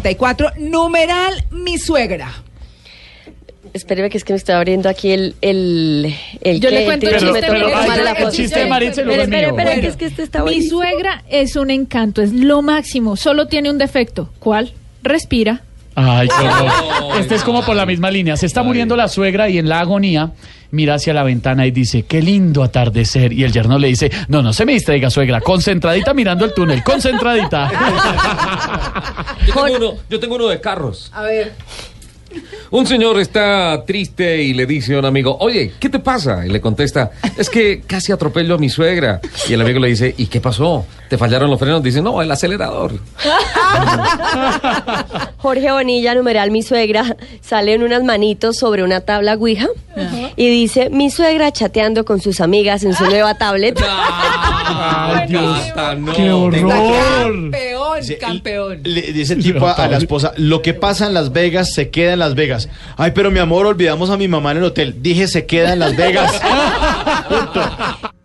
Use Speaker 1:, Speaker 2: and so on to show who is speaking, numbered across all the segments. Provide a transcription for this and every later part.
Speaker 1: 444, numeral mi suegra.
Speaker 2: Espéreme que es que me estoy abriendo aquí el... el, el
Speaker 3: Yo le cuento el chiste, pero-
Speaker 2: tomarle la
Speaker 3: el chiste de Maritza y luego el mío.
Speaker 2: espere, que
Speaker 3: Bueno.
Speaker 2: es que este está
Speaker 3: Mi
Speaker 2: buenísimo.
Speaker 3: suegra es un encanto, es lo máximo. Solo tiene un defecto. ¿Cuál? Respira.
Speaker 4: Ay, qué horror. Este es como por la misma línea. Se está muriendo la suegra y en la agonía mira hacia la ventana y dice, qué lindo atardecer. Y el yerno le dice, no, no se me distraiga, suegra, concentradita mirando el túnel, concentradita.
Speaker 5: Yo tengo, uno, yo tengo uno de carros.
Speaker 1: A ver.
Speaker 5: Un señor está triste y le dice a un amigo, oye, ¿qué te pasa? Y le contesta, es que casi atropello a mi suegra. Y el amigo le dice, ¿y qué pasó? ¿Te fallaron los frenos? Dice, no, el acelerador.
Speaker 2: Jorge Bonilla, numeral mi suegra, sale en unas manitos sobre una tabla Ouija y dice, mi suegra chateando con sus amigas en su nueva tablet.
Speaker 4: Ay, Dios.
Speaker 5: no.
Speaker 4: ¡Qué horror!
Speaker 1: Campeón, campeón.
Speaker 6: Le dice el tipo a, a la esposa, lo que pasa en Las Vegas se queda en Las Vegas. Ay, pero mi amor, olvidamos a mi mamá en el hotel. Dije, se queda en Las Vegas.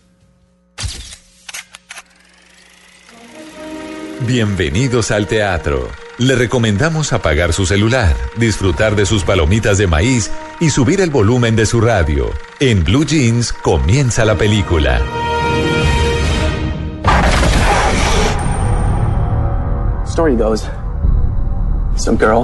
Speaker 7: Bienvenidos al teatro. Le recomendamos apagar su celular, disfrutar de sus palomitas de maíz y subir el volumen de su radio. En Blue Jeans comienza la película.
Speaker 8: Story goes, some girl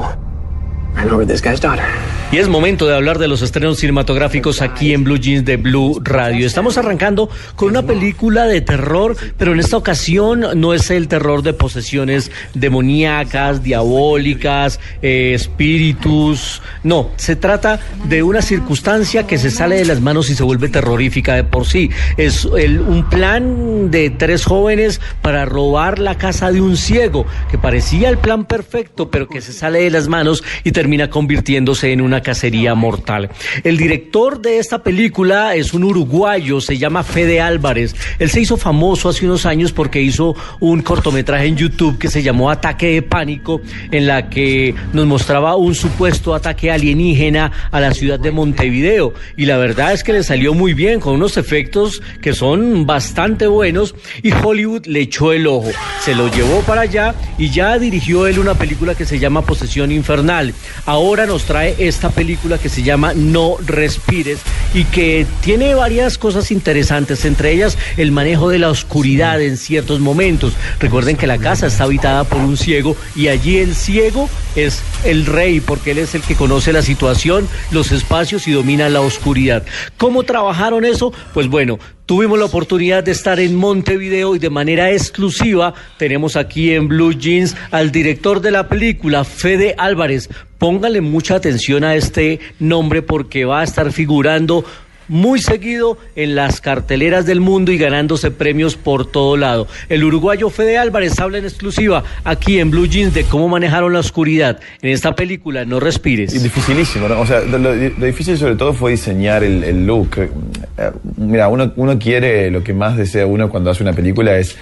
Speaker 8: ran over this guy's daughter.
Speaker 9: Y es momento de hablar de los estrenos cinematográficos aquí en Blue Jeans de Blue Radio. Estamos arrancando con una película de terror, pero en esta ocasión no es el terror de posesiones demoníacas, diabólicas, eh, espíritus. No, se trata de una circunstancia que se sale de las manos y se vuelve terrorífica de por sí. Es un plan de tres jóvenes para robar la casa de un ciego, que parecía el plan perfecto, pero que se sale de las manos y termina convirtiéndose en una cacería mortal. El director de esta película es un uruguayo, se llama Fede Álvarez. Él se hizo famoso hace unos años porque hizo un cortometraje en YouTube que se llamó Ataque de Pánico, en la que nos mostraba un supuesto ataque alienígena a la ciudad de Montevideo. Y la verdad es que le salió muy bien, con unos efectos que son bastante buenos, y Hollywood le echó el ojo. Se lo llevó para allá y ya dirigió él una película que se llama Posesión Infernal. Ahora nos trae esta película que se llama No Respires y que tiene varias cosas interesantes, entre ellas el manejo de la oscuridad en ciertos momentos. Recuerden que la casa está habitada por un ciego y allí el ciego es el rey porque él es el que conoce la situación, los espacios y domina la oscuridad. ¿Cómo trabajaron eso? Pues bueno, Tuvimos la oportunidad de estar en Montevideo y de manera exclusiva tenemos aquí en Blue Jeans al director de la película, Fede Álvarez. Póngale mucha atención a este nombre porque va a estar figurando muy seguido en las carteleras del mundo y ganándose premios por todo lado. El uruguayo Fede Álvarez habla en exclusiva aquí en Blue Jeans de cómo manejaron la oscuridad en esta película No Respires.
Speaker 10: Dificilísimo, ¿no? O sea, lo, difícil sobre todo fue diseñar el look. Eh, Mira, uno, uno quiere, lo que más desea uno cuando hace una película es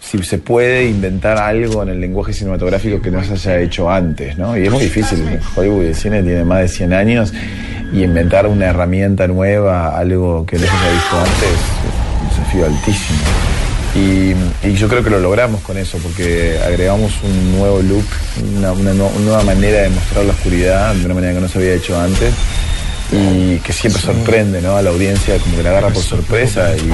Speaker 10: si se puede inventar algo en el lenguaje cinematográfico que no se haya hecho antes, ¿no? Y es muy difícil. Hollywood el cine tiene más de 100 años y inventar una herramienta nueva, algo que no se haya visto antes, es un desafío altísimo. Y, y yo creo que lo logramos con eso, porque agregamos un nuevo look, una, una una nueva manera de mostrar la oscuridad de una manera que no se había hecho antes y que siempre sorprende ¿no? a la audiencia, como que la agarra por sorpresa y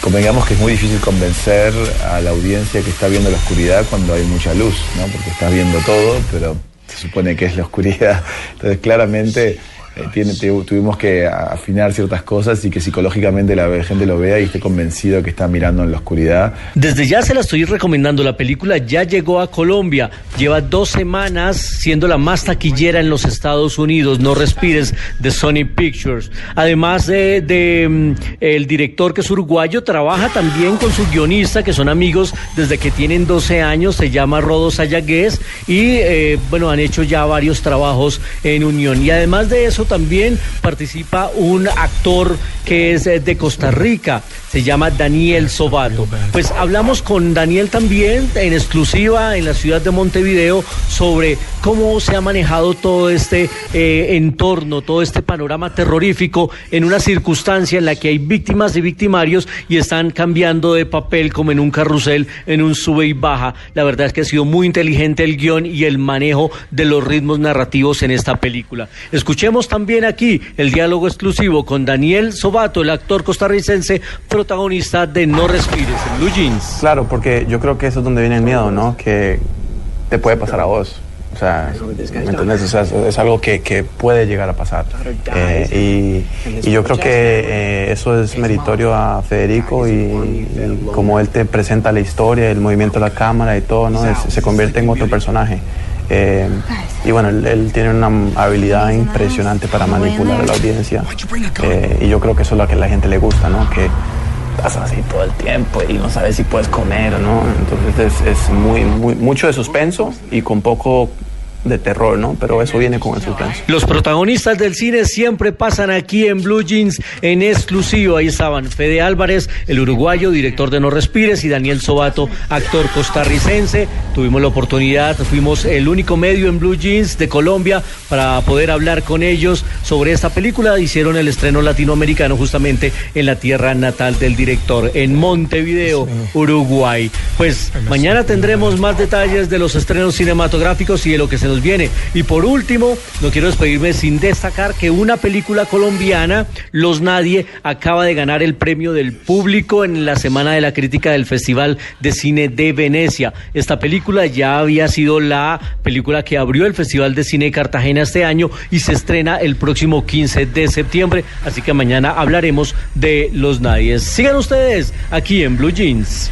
Speaker 10: convengamos que es muy difícil convencer a la audiencia que está viendo la oscuridad cuando hay mucha luz, ¿no? porque estás viendo todo, pero se supone que es la oscuridad. Entonces claramente eh, tiene- tuvimos que afinar ciertas cosas y que psicológicamente la gente lo vea y esté convencido que está mirando en la oscuridad.
Speaker 9: Desde ya se la estoy recomendando. La película ya llegó a Colombia. Lleva dos semanas siendo la más taquillera en los Estados Unidos. No respires de Sony Pictures. Además de, de, mm, el director que es uruguayo, trabaja también con su guionista que son amigos desde que tienen 12 años. Se llama Rodo Sayagués y eh, bueno han hecho ya varios trabajos en unión. Y además de eso también participa un actor que es eh, de Costa Rica. Se llama Daniel Sobato. Pues hablamos con Daniel también en exclusiva en la ciudad de Montevideo. Sobre cómo se ha manejado todo este eh, entorno, todo este panorama terrorífico en una circunstancia en la que hay víctimas y victimarios y están cambiando de papel como en un carrusel, en un sube y baja. La verdad es que ha sido muy inteligente el guion y el manejo de los ritmos narrativos en esta película. Escuchemos también aquí el diálogo exclusivo con Daniel Sobato, el actor costarricense protagonista de No Respires en Blue Jeans.
Speaker 11: Claro, porque yo creo que eso es donde viene el miedo, ¿no? Que te puede pasar a vos. O sea, ¿me entiendes? O sea, es, algo que, que puede llegar a pasar. Eh, y, y yo creo que eh, eso es meritorio a Federico y, y como él te presenta la historia, el movimiento de la cámara y todo, ¿no? Se convierte en otro personaje. Eh, y bueno, él, tiene una habilidad impresionante para manipular a la audiencia. Eh, y yo creo que eso es lo que a la gente le gusta, ¿no? Que estás así todo el tiempo y no sabes si puedes comer o no. Entonces es, es muy, muy, mucho de suspenso y con poco de terror, ¿no? Pero eso viene con el suspenso.
Speaker 9: Los protagonistas del cine siempre pasan aquí en Blue Jeans en exclusivo. Ahí estaban Fede Álvarez, el uruguayo, director de No Respires, y Daniel Sobato, actor costarricense. Tuvimos la oportunidad, fuimos el único medio en Blue Jeans de Colombia para poder hablar con ellos sobre esta película. Hicieron el estreno latinoamericano justamente en la tierra natal del director, en Montevideo, Uruguay. Pues mañana tendremos más detalles de los estrenos cinematográficos y de lo que nos viene. Y por último, no quiero despedirme sin destacar que una película colombiana, Los Nadie, acaba de ganar el premio del público en la Semana de la Crítica del Festival de Cine de Venecia. Esta película ya había sido la película que abrió el Festival de Cine de Cartagena este año y se estrena el próximo 15 de septiembre. Así que mañana hablaremos de Los Nadies. Sigan ustedes aquí en Blue Jeans.